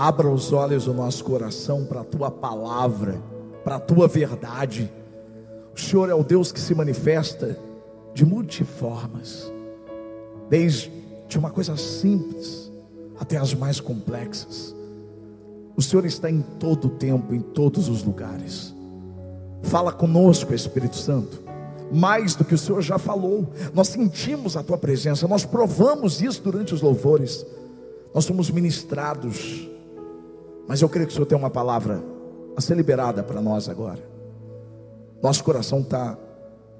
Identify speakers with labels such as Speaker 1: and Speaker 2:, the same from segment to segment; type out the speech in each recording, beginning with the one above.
Speaker 1: abra os olhos do nosso coração para a tua palavra, para a tua verdade. O Senhor é o Deus que se manifesta de multiformas, desde uma coisa simples até as mais complexas. O Senhor está em todo o tempo, em todos os lugares. Fala conosco, Espírito Santo mais do que o Senhor já falou. Nós sentimos a tua presença, nós provamos isso durante os louvores. Nós somos ministrados. Mas eu creio que o Senhor tem uma palavra a ser liberada para nós agora. Nosso coração está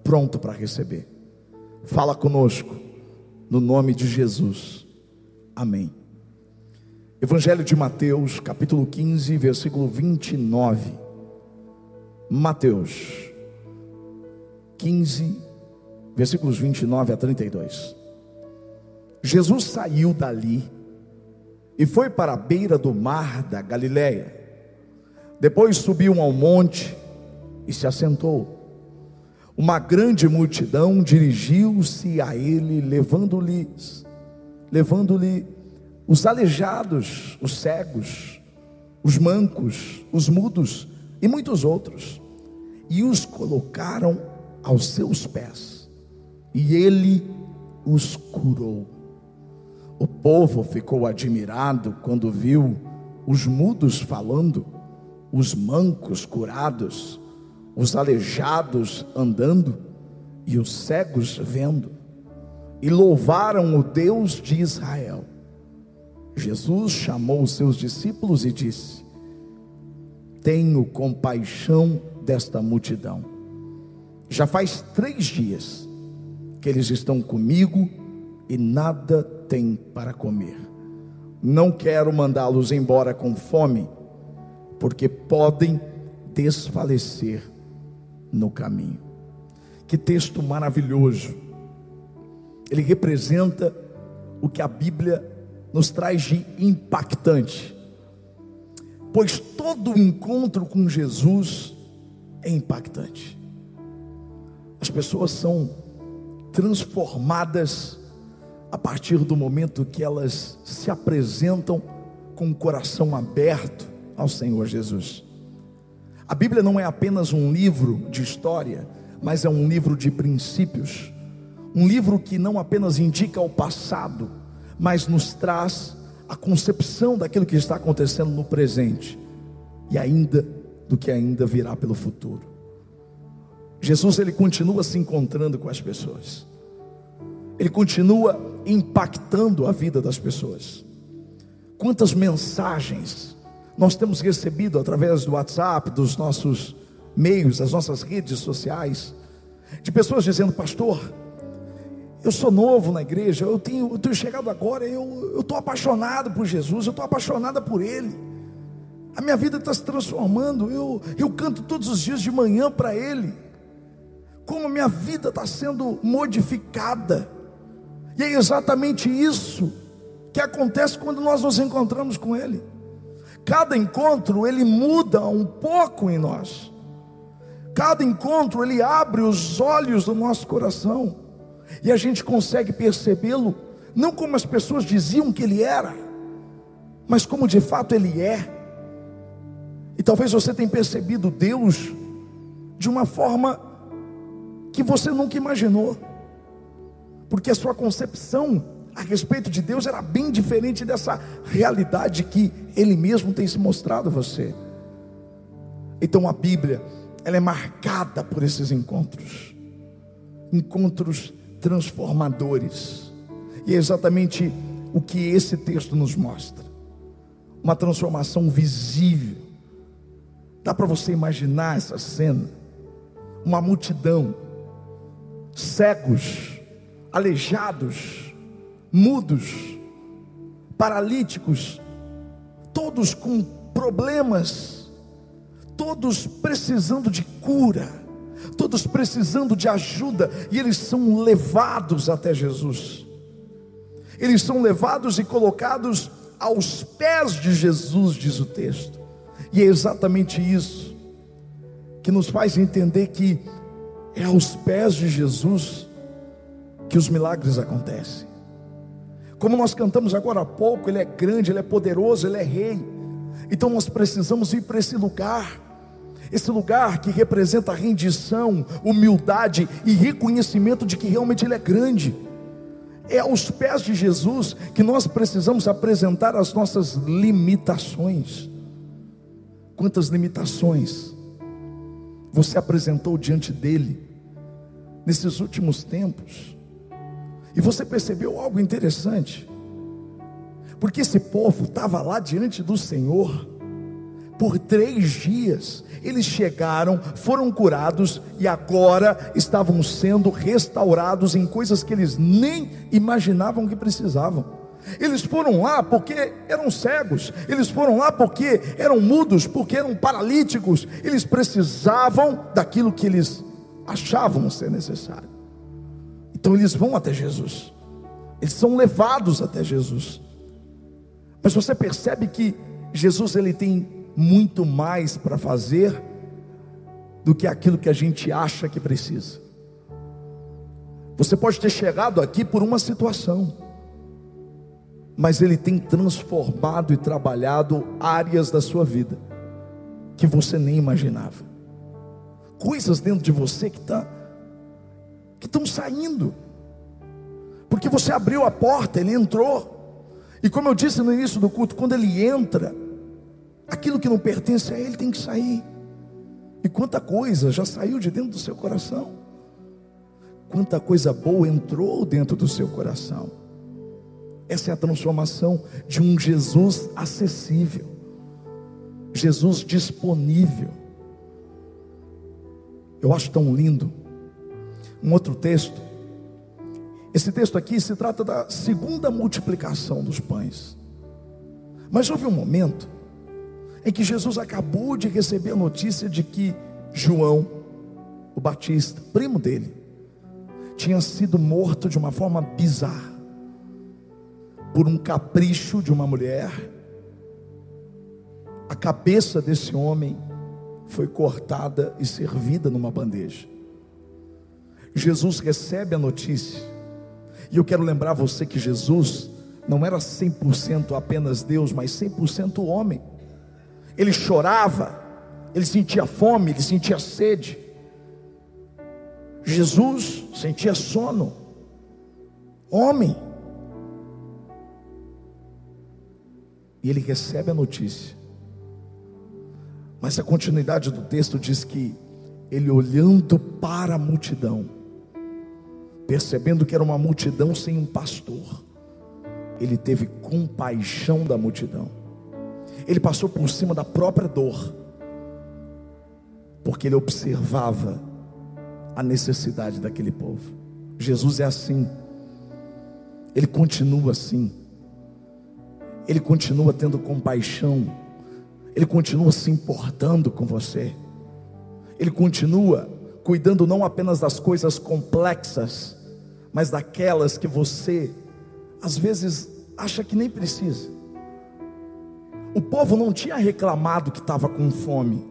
Speaker 1: pronto para receber. Fala conosco, no nome de Jesus. Amém. Evangelho de Mateus, capítulo 15, versículo 29. Mateus 15, versículos 29 a 32. Jesus saiu dali e foi para a beira do mar da Galileia. Depois subiu ao monte e se assentou. Uma grande multidão dirigiu-se a ele, levando-lhes, levando-lhe os aleijados, os cegos, os mancos, os mudos e muitos outros, e os colocaram aos seus pés, e ele os curou. O povo ficou admirado quando viu os mudos falando, os mancos curados, os aleijados andando e os cegos vendo, e louvaram o Deus de Israel. Jesus chamou os seus discípulos e disse: Tenho compaixão desta multidão já faz três dias que eles estão comigo e nada têm para comer. Não quero mandá-los embora com fome, porque podem desfalecer no caminho. Que texto maravilhoso! Ele representa o que a Bíblia nos traz de impactante. Pois todo encontro com Jesus é impactante. As pessoas são transformadas a partir do momento que elas se apresentam com o coração aberto ao Senhor Jesus. A Bíblia não é apenas um livro de história, mas é um livro de princípios. Um livro que não apenas indica o passado, mas nos traz a concepção daquilo que está acontecendo no presente e ainda do que ainda virá pelo futuro. Jesus ele continua se encontrando com as pessoas. Ele continua impactando a vida das pessoas. Quantas mensagens nós temos recebido através do WhatsApp, dos nossos meios, das nossas redes sociais, de pessoas dizendo, pastor, eu sou novo na igreja, eu tenho, eu tenho chegado agora, eu estou apaixonado por Jesus, eu estou apaixonada por Ele. A minha vida está se transformando, eu, eu canto todos os dias de manhã para Ele como minha vida está sendo modificada. E é exatamente isso que acontece quando nós nos encontramos com Ele. Cada encontro ele muda um pouco em nós. Cada encontro ele abre os olhos do nosso coração e a gente consegue percebê-lo não como as pessoas diziam que ele era, mas como de fato ele é. E talvez você tenha percebido Deus de uma forma que você nunca imaginou, porque a sua concepção a respeito de Deus era bem diferente dessa realidade que Ele mesmo tem se mostrado a você. Então a Bíblia, ela é marcada por esses encontros, encontros transformadores, e é exatamente o que esse texto nos mostra uma transformação visível. Dá para você imaginar essa cena? Uma multidão cegos, aleijados, mudos, paralíticos, todos com problemas, todos precisando de cura, todos precisando de ajuda, e eles são levados até Jesus. Eles são levados e colocados aos pés de Jesus, diz o texto. E é exatamente isso que nos faz entender que é aos pés de Jesus que os milagres acontecem. Como nós cantamos agora há pouco, Ele é grande, Ele é poderoso, Ele é Rei. Então nós precisamos ir para esse lugar. Esse lugar que representa rendição, humildade e reconhecimento de que realmente Ele é grande. É aos pés de Jesus que nós precisamos apresentar as nossas limitações. Quantas limitações você apresentou diante dele nesses últimos tempos? E você percebeu algo interessante? Porque esse povo estava lá diante do Senhor por três dias. Eles chegaram, foram curados e agora estavam sendo restaurados em coisas que eles nem imaginavam que precisavam. Eles foram lá porque eram cegos, eles foram lá porque eram mudos, porque eram paralíticos, eles precisavam daquilo que eles achavam ser necessário. Então eles vão até Jesus, eles são levados até Jesus. Mas você percebe que Jesus ele tem muito mais para fazer do que aquilo que a gente acha que precisa. Você pode ter chegado aqui por uma situação, mas ele tem transformado e trabalhado áreas da sua vida que você nem imaginava. Coisas dentro de você que tá que estão saindo. Porque você abriu a porta, ele entrou. E como eu disse no início do culto, quando ele entra, aquilo que não pertence a ele tem que sair. E quanta coisa já saiu de dentro do seu coração. Quanta coisa boa entrou dentro do seu coração. Essa é a transformação de um Jesus acessível, Jesus disponível. Eu acho tão lindo. Um outro texto esse texto aqui se trata da segunda multiplicação dos pães. Mas houve um momento em que Jesus acabou de receber a notícia de que João, o Batista, primo dele, tinha sido morto de uma forma bizarra, por um capricho de uma mulher. A cabeça desse homem foi cortada e servida numa bandeja. Jesus recebe a notícia e eu quero lembrar você que Jesus não era 100% apenas Deus, mas 100% homem. Ele chorava, ele sentia fome, ele sentia sede. Jesus sentia sono. Homem. E ele recebe a notícia. Mas a continuidade do texto diz que ele olhando para a multidão, percebendo que era uma multidão sem um pastor, ele teve compaixão da multidão. Ele passou por cima da própria dor, porque ele observava a necessidade daquele povo. Jesus é assim, ele continua assim, ele continua tendo compaixão, ele continua se importando com você, ele continua cuidando não apenas das coisas complexas, mas daquelas que você às vezes acha que nem precisa. O povo não tinha reclamado que estava com fome.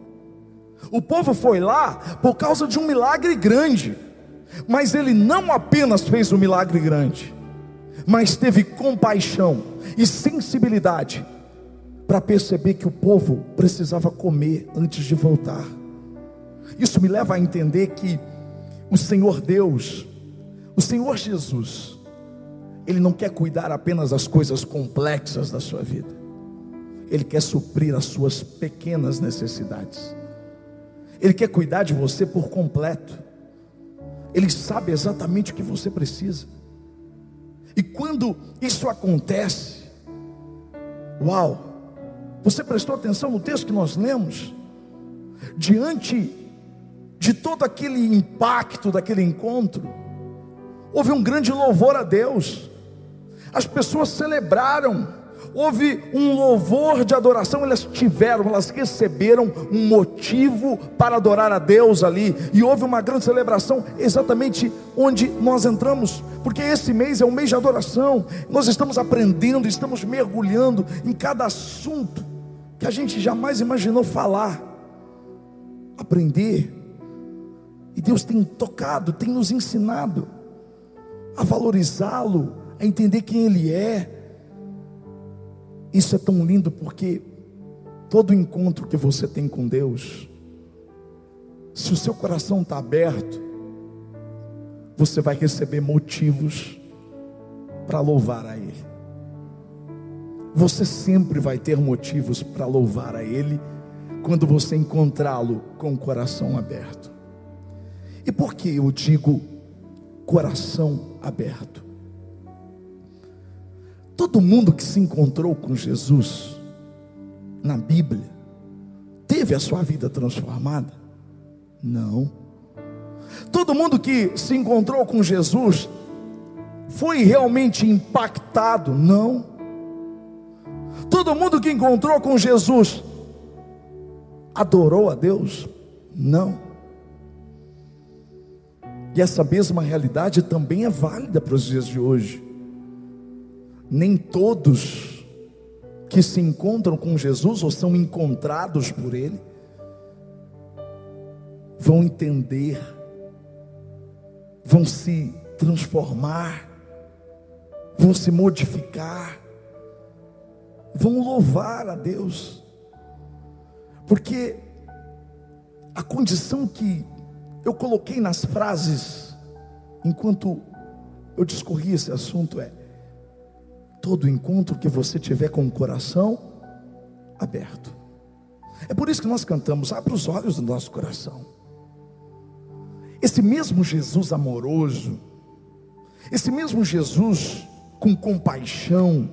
Speaker 1: O povo foi lá por causa de um milagre grande. Mas ele não apenas fez um milagre grande, mas teve compaixão e sensibilidade para perceber que o povo precisava comer antes de voltar. Isso me leva a entender que o Senhor Deus, o Senhor Jesus, Ele não quer cuidar apenas das coisas complexas da sua vida, Ele quer suprir as suas pequenas necessidades, Ele quer cuidar de você por completo, Ele sabe exatamente o que você precisa, e quando isso acontece, uau, você prestou atenção no texto que nós lemos? Diante de todo aquele impacto daquele encontro, houve um grande louvor a Deus, as pessoas celebraram, houve um louvor de adoração, elas tiveram, elas receberam um motivo para adorar a Deus ali, e houve uma grande celebração exatamente onde nós entramos, porque esse mês é um mês de adoração, nós estamos aprendendo, estamos mergulhando em cada assunto que a gente jamais imaginou falar, aprender, e Deus tem tocado, tem nos ensinado a valorizá-lo, a entender quem Ele é. Isso é tão lindo porque todo encontro que você tem com Deus, se o seu coração está aberto, você vai receber motivos para louvar a Ele. Você sempre vai ter motivos para louvar a Ele quando você encontrá-lo com o coração aberto. E por que eu digo coração aberto? Todo mundo que se encontrou com Jesus na Bíblia teve a sua vida transformada? Não. Todo mundo que se encontrou com Jesus foi realmente impactado? Não. Todo mundo que encontrou com Jesus adorou a Deus? Não. E essa mesma realidade também é válida para os dias de hoje. Nem todos que se encontram com Jesus ou são encontrados por Ele vão entender, vão se transformar, vão se modificar, vão louvar a Deus, porque a condição que eu coloquei nas frases, enquanto eu discorri esse assunto, é: todo encontro que você tiver com o coração aberto. É por isso que nós cantamos: abra os olhos do nosso coração. Esse mesmo Jesus amoroso, esse mesmo Jesus com compaixão,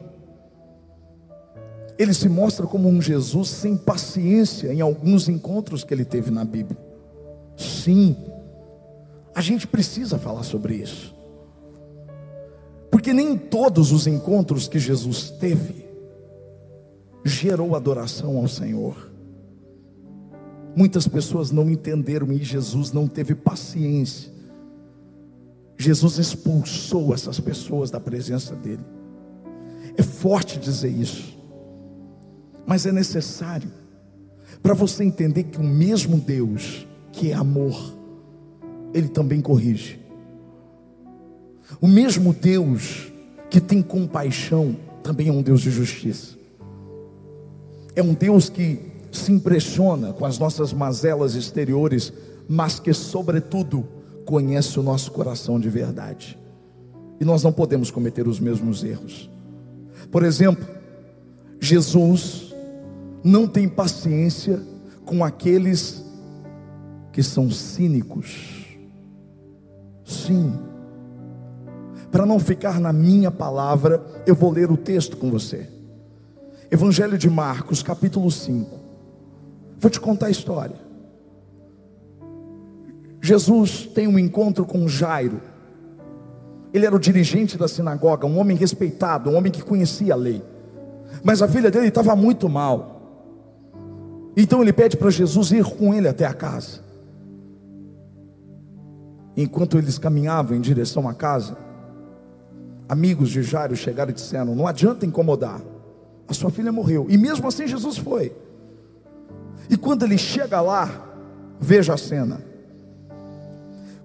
Speaker 1: ele se mostra como um Jesus sem paciência em alguns encontros que ele teve na Bíblia. Sim, a gente precisa falar sobre isso, porque nem todos os encontros que Jesus teve gerou adoração ao Senhor. Muitas pessoas não entenderam e Jesus não teve paciência. Jesus expulsou essas pessoas da presença dele. É forte dizer isso, mas é necessário para você entender que o mesmo Deus que é amor, ele também corrige. O mesmo Deus que tem compaixão também é um Deus de justiça. É um Deus que se impressiona com as nossas mazelas exteriores, mas que, sobretudo, conhece o nosso coração de verdade. E nós não podemos cometer os mesmos erros. Por exemplo, Jesus não tem paciência com aqueles que são cínicos. Sim. Para não ficar na minha palavra, eu vou ler o texto com você. Evangelho de Marcos, capítulo 5. Vou te contar a história. Jesus tem um encontro com Jairo. Ele era o dirigente da sinagoga, um homem respeitado, um homem que conhecia a lei. Mas a filha dele estava muito mal. Então ele pede para Jesus ir com ele até a casa. Enquanto eles caminhavam em direção à casa, amigos de Jairo chegaram e disseram: Não adianta incomodar, a sua filha morreu. E mesmo assim Jesus foi. E quando ele chega lá, veja a cena.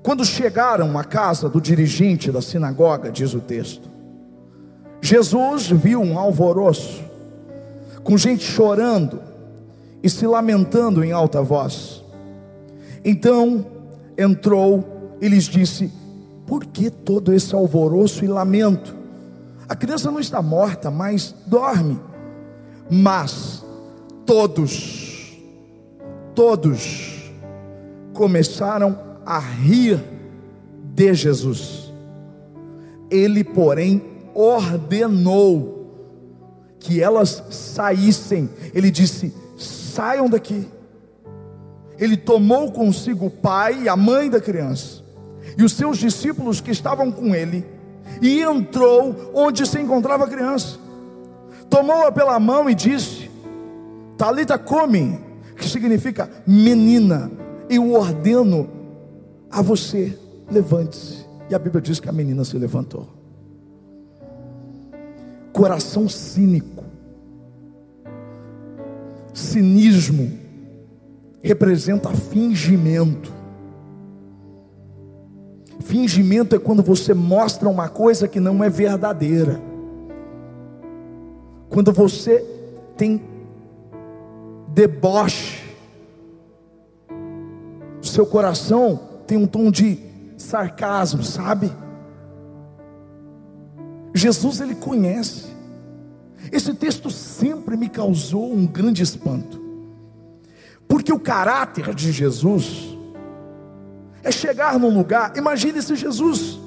Speaker 1: Quando chegaram à casa do dirigente da sinagoga, diz o texto, Jesus viu um alvoroço, com gente chorando e se lamentando em alta voz. Então entrou e lhes disse: Por que todo esse alvoroço e lamento? A criança não está morta, mas dorme. Mas todos todos começaram a rir de Jesus. Ele, porém, ordenou que elas saíssem. Ele disse: saiam daqui. Ele tomou consigo o pai e a mãe da criança e os seus discípulos que estavam com ele e entrou onde se encontrava a criança. Tomou-a pela mão e disse: Talita come que significa menina. Eu ordeno a você, levante-se. E a Bíblia diz que a menina se levantou. Coração cínico, cinismo, representa fingimento. Fingimento é quando você mostra uma coisa que não é verdadeira. Quando você tem deboche. Seu coração tem um tom de sarcasmo, sabe? Jesus ele conhece. Esse texto sempre me causou um grande espanto. Porque o caráter de Jesus é chegar num lugar, imagine se Jesus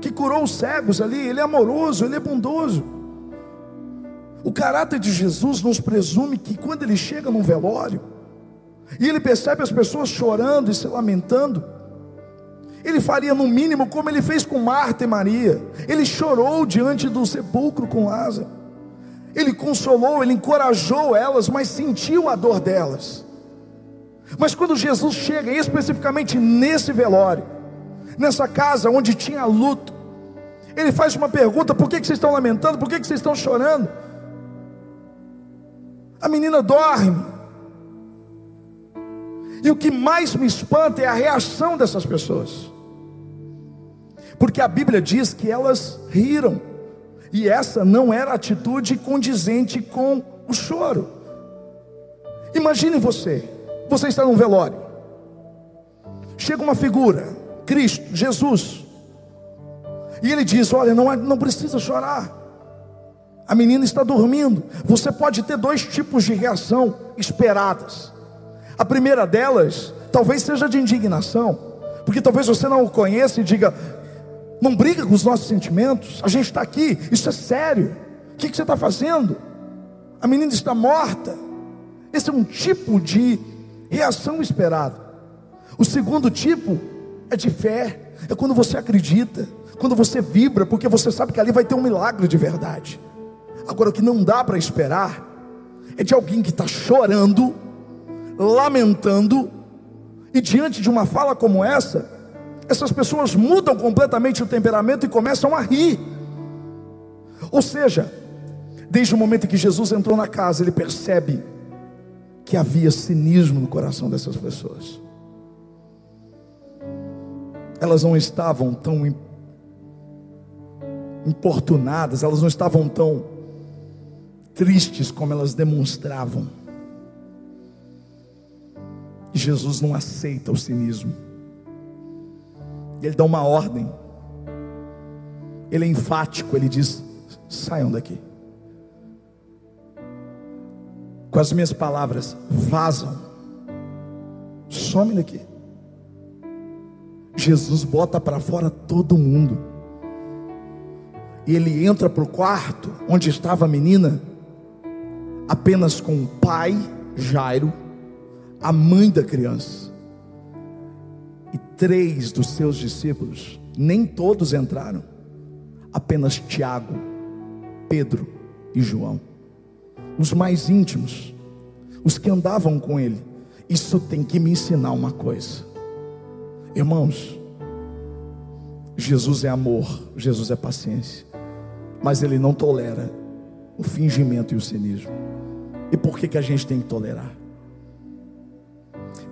Speaker 1: que curou os cegos ali, ele é amoroso, ele é bondoso. O caráter de Jesus nos presume que quando ele chega num velório, e ele percebe as pessoas chorando e se lamentando, ele faria no mínimo como ele fez com Marta e Maria. Ele chorou diante do sepulcro com Lázaro. Ele consolou, ele encorajou elas, mas sentiu a dor delas. Mas quando Jesus chega, especificamente nesse velório, nessa casa onde tinha luto, ele faz uma pergunta: por que, que vocês estão lamentando? Por que, que vocês estão chorando? A menina dorme. E o que mais me espanta é a reação dessas pessoas. Porque a Bíblia diz que elas riram. E essa não era atitude condizente com o choro. Imagine você, você está num velório. Chega uma figura, Cristo, Jesus. E ele diz: Olha, não, não precisa chorar. A menina está dormindo. Você pode ter dois tipos de reação esperadas. A primeira delas, talvez seja de indignação, porque talvez você não o conheça e diga: não briga com os nossos sentimentos, a gente está aqui, isso é sério. O que, que você está fazendo? A menina está morta. Esse é um tipo de reação esperada. O segundo tipo é de fé, é quando você acredita, quando você vibra, porque você sabe que ali vai ter um milagre de verdade. Agora, o que não dá para esperar é de alguém que está chorando, lamentando, e diante de uma fala como essa, essas pessoas mudam completamente o temperamento e começam a rir. Ou seja, desde o momento em que Jesus entrou na casa, ele percebe que havia cinismo no coração dessas pessoas. Elas não estavam tão importunadas, elas não estavam tão tristes como elas demonstravam. E Jesus não aceita o cinismo. Ele dá uma ordem. Ele é enfático, ele diz: saiam daqui. Com as minhas palavras, vazam. Some daqui. Jesus bota para fora todo mundo. E ele entra para o quarto onde estava a menina, apenas com o pai, Jairo, a mãe da criança e três dos seus discípulos, nem todos entraram, apenas Tiago, Pedro e João, os mais íntimos, os que andavam com ele. Isso tem que me ensinar uma coisa, irmãos. Jesus é amor, Jesus é paciência, mas ele não tolera o fingimento e o cinismo. E por que, que a gente tem que tolerar?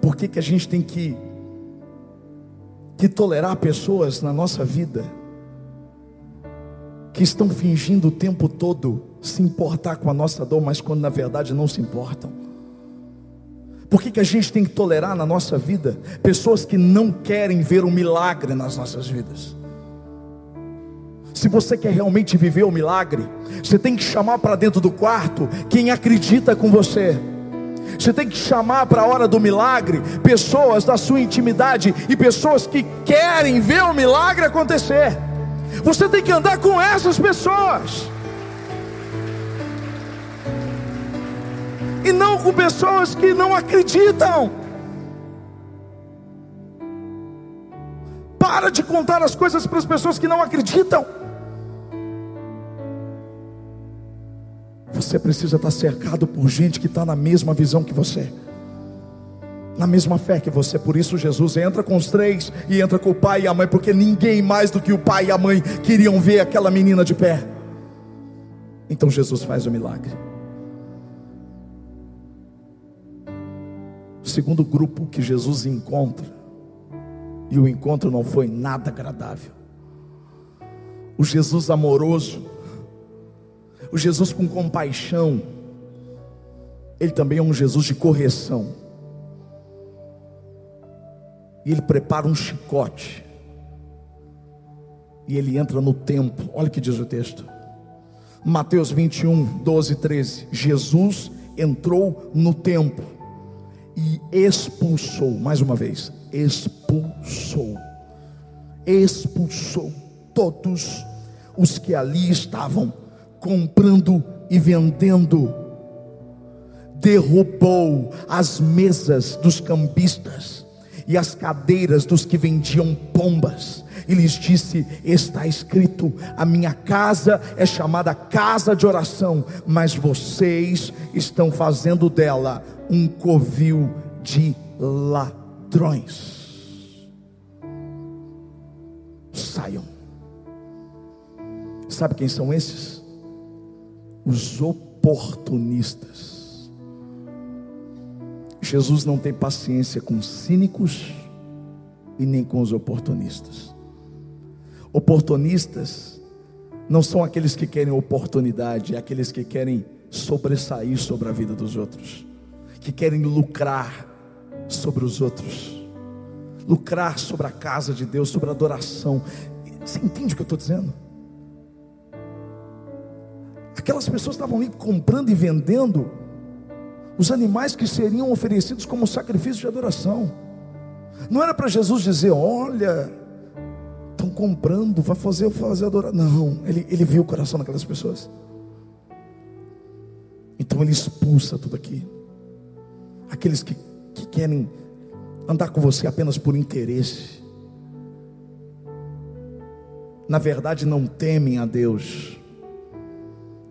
Speaker 1: Por que, que a gente tem que que tolerar pessoas na nossa vida que estão fingindo o tempo todo se importar com a nossa dor, mas quando na verdade não se importam. Por que, que a gente tem que tolerar na nossa vida pessoas que não querem ver o milagre nas nossas vidas? Se você quer realmente viver o milagre, você tem que chamar para dentro do quarto quem acredita com você. Você tem que chamar para a hora do milagre pessoas da sua intimidade e pessoas que querem ver o milagre acontecer. Você tem que andar com essas pessoas. E não com pessoas que não acreditam. Para de contar as coisas para as pessoas que não acreditam. Você precisa estar cercado por gente que está na mesma visão que você, na mesma fé que você. Por isso, Jesus entra com os três e entra com o pai e a mãe, porque ninguém mais do que o pai e a mãe queriam ver aquela menina de pé. Então, Jesus faz o milagre. O segundo grupo que Jesus encontra, e o encontro não foi nada agradável. O Jesus amoroso, o Jesus com compaixão, Ele também é um Jesus de correção. E ele prepara um chicote. E ele entra no templo. Olha o que diz o texto. Mateus 21, 12 13. Jesus entrou no templo e expulsou, mais uma vez, expulsou, expulsou todos os que ali estavam comprando e vendendo, derrubou as mesas dos cambistas e as cadeiras dos que vendiam pombas, e lhes disse: Está escrito, a minha casa é chamada casa de oração, mas vocês estão fazendo dela um covil de ladrões. Saiam. Sabe quem são esses? Os oportunistas. Jesus não tem paciência com cínicos e nem com os oportunistas. Oportunistas não são aqueles que querem oportunidade, é aqueles que querem sobressair sobre a vida dos outros, que querem lucrar sobre os outros, lucrar sobre a casa de Deus, sobre a adoração. Você entende o que eu estou dizendo? Aquelas pessoas estavam ali comprando e vendendo os animais que seriam oferecidos como sacrifício de adoração. Não era para Jesus dizer: Olha, estão comprando, vai fazer, fazer adoração. Não, ele, ele viu o coração daquelas pessoas. Então ele expulsa tudo aqui. Aqueles que, que querem andar com você apenas por interesse. Na verdade, não temem a Deus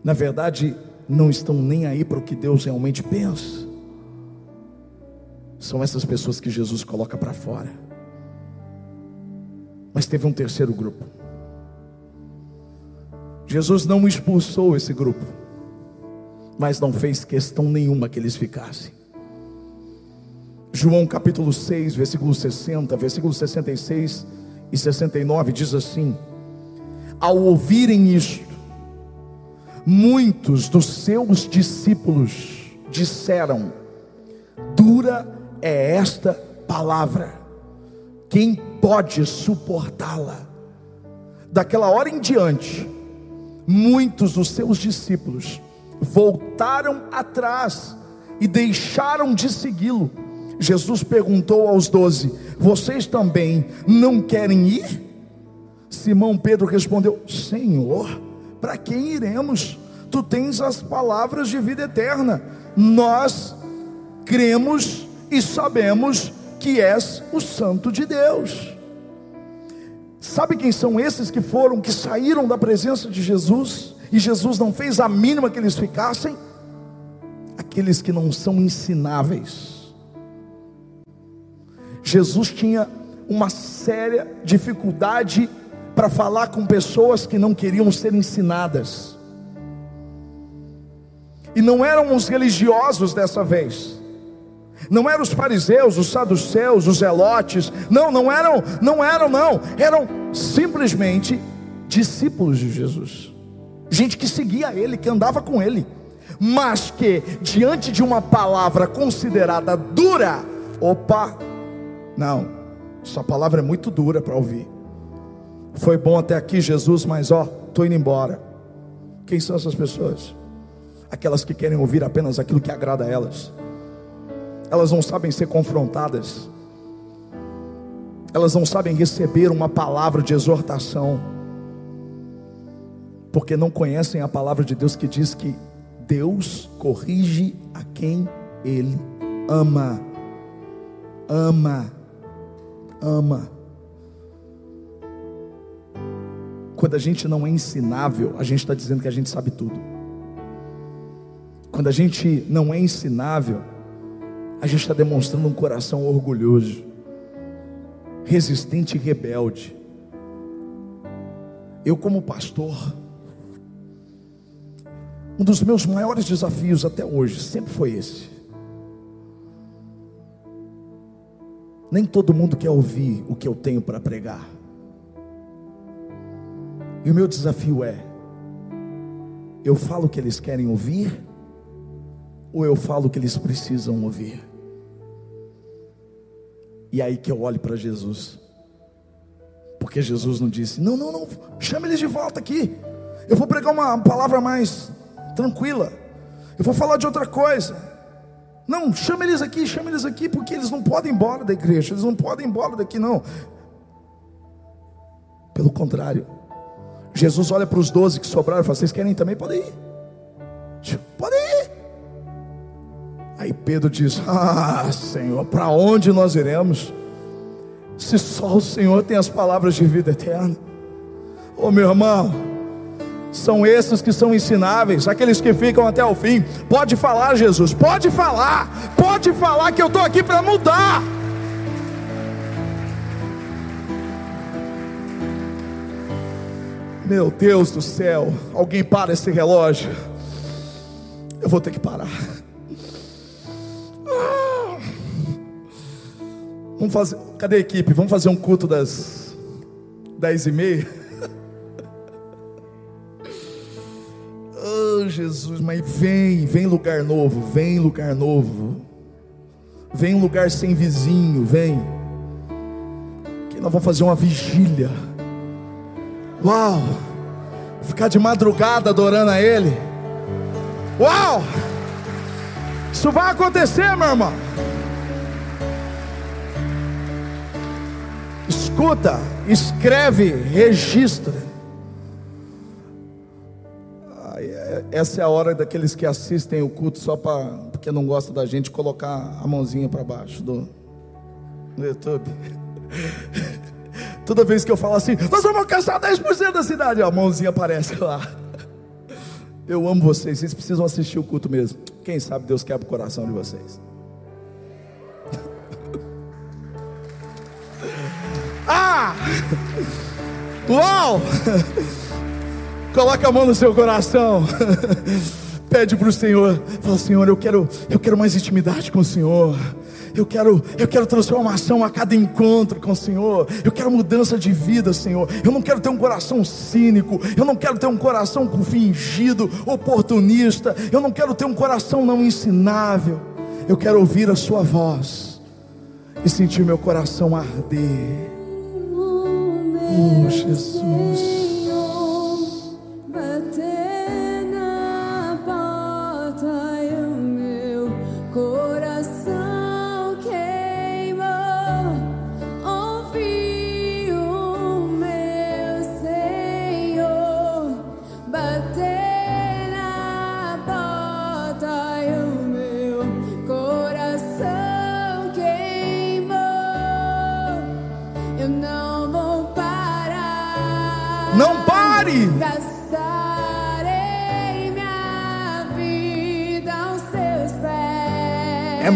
Speaker 1: na verdade, não estão nem aí para o que Deus realmente pensa. São essas pessoas que Jesus coloca para fora. Mas teve um terceiro grupo. Jesus não expulsou esse grupo, mas não fez questão nenhuma que eles ficassem. João capítulo 6, versículo 60, versículo 66 e 69 diz assim: Ao ouvirem isto, muitos dos seus discípulos disseram: Dura é esta palavra, quem pode suportá-la? Daquela hora em diante, muitos dos seus discípulos voltaram atrás e deixaram de segui-lo. Jesus perguntou aos doze: Vocês também não querem ir? Simão Pedro respondeu: Senhor, para quem iremos? Tu tens as palavras de vida eterna. Nós cremos e sabemos que és o Santo de Deus. Sabe quem são esses que foram, que saíram da presença de Jesus e Jesus não fez a mínima que eles ficassem? Aqueles que não são ensináveis. Jesus tinha uma séria dificuldade para falar com pessoas que não queriam ser ensinadas. E não eram os religiosos dessa vez. Não eram os fariseus, os saduceus, os zelotes. Não, não eram, não eram não. Eram simplesmente discípulos de Jesus. Gente que seguia ele, que andava com ele. Mas que diante de uma palavra considerada dura, opa, não. Essa palavra é muito dura para ouvir. Foi bom até aqui, Jesus, mas ó, estou indo embora. Quem são essas pessoas? Aquelas que querem ouvir apenas aquilo que agrada a elas. Elas não sabem ser confrontadas. Elas não sabem receber uma palavra de exortação. Porque não conhecem a palavra de Deus que diz que Deus corrige a quem Ele ama. Ama. Ama. Quando a gente não é ensinável, a gente está dizendo que a gente sabe tudo. Quando a gente não é ensinável, a gente está demonstrando um coração orgulhoso, resistente e rebelde. Eu, como pastor, um dos meus maiores desafios até hoje sempre foi esse. Nem todo mundo quer ouvir o que eu tenho para pregar. E o meu desafio é: eu falo o que eles querem ouvir, ou eu falo o que eles precisam ouvir? E aí que eu olho para Jesus. Porque Jesus não disse: Não, não, não, chame eles de volta aqui. Eu vou pregar uma palavra mais tranquila. Eu vou falar de outra coisa. Não, chame eles aqui, chame eles aqui, porque eles não podem ir embora da igreja, eles não podem ir embora daqui, não. Pelo contrário, Jesus olha para os doze que sobraram e fala: Vocês querem também? Podem ir. Podem ir. Aí Pedro diz: Ah, Senhor, para onde nós iremos? Se só o Senhor tem as palavras de vida eterna. Ô oh, meu irmão, são esses que são ensináveis, aqueles que ficam até o fim. Pode falar, Jesus, pode falar, pode falar que eu estou aqui para mudar. Meu Deus do céu, alguém para esse relógio. Eu vou ter que parar. Vamos fazer, cadê a equipe? Vamos fazer um culto das dez e meia? Oh Jesus, mas vem, vem lugar novo, vem lugar novo. Vem um lugar sem vizinho, vem. Que nós vamos fazer uma vigília. Uau! Ficar de madrugada adorando a Ele. Uau! Isso vai acontecer, meu irmão. Escuta, escreve, registra. É, essa é a hora daqueles que assistem o culto só para porque não gosta da gente colocar a mãozinha para baixo do no YouTube. Toda vez que eu falo assim, nós vamos alcançar 10% da cidade, a mãozinha aparece lá. Eu amo vocês, vocês precisam assistir o culto mesmo. Quem sabe Deus quebra o coração de vocês. Ah! Uau! Coloca a mão no seu coração. Pede para o Senhor. Fala, Senhor, eu quero, eu quero mais intimidade com o Senhor. Eu quero, eu quero transformação a cada encontro com o Senhor. Eu quero mudança de vida, Senhor. Eu não quero ter um coração cínico. Eu não quero ter um coração fingido, oportunista. Eu não quero ter um coração não ensinável. Eu quero ouvir a Sua voz e sentir meu coração arder. Oh, Jesus.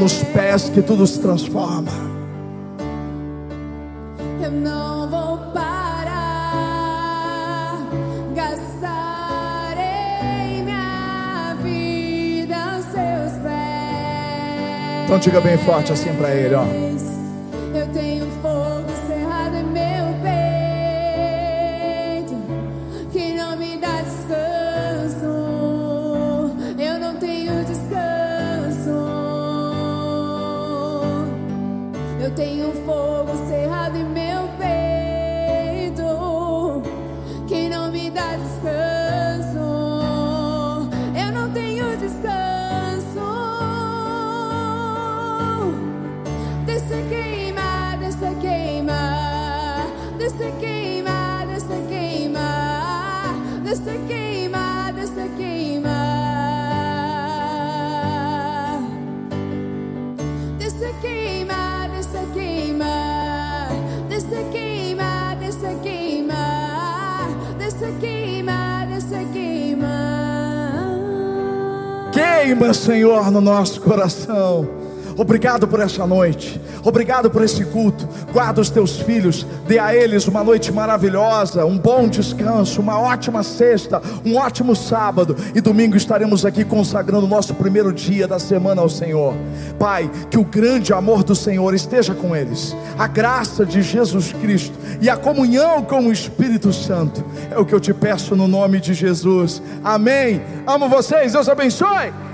Speaker 1: Nos pés que tudo se transforma.
Speaker 2: Eu não vou parar, gastarei minha vida aos seus pés.
Speaker 1: Então diga bem forte assim para ele, ó. Queima, Senhor, no nosso coração. Obrigado por essa noite, obrigado por esse culto. Guarda os teus filhos, dê a eles uma noite maravilhosa, um bom descanso, uma ótima sexta, um ótimo sábado. E domingo estaremos aqui consagrando o nosso primeiro dia da semana ao Senhor. Pai, que o grande amor do Senhor esteja com eles, a graça de Jesus Cristo e a comunhão com o Espírito Santo. É o que eu te peço no nome de Jesus. Amém. Amo vocês, Deus abençoe.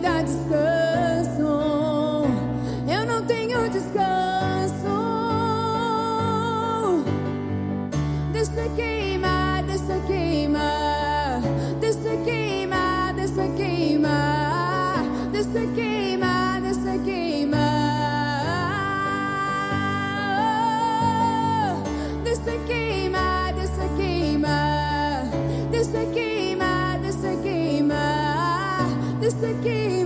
Speaker 2: that's the isso aqui.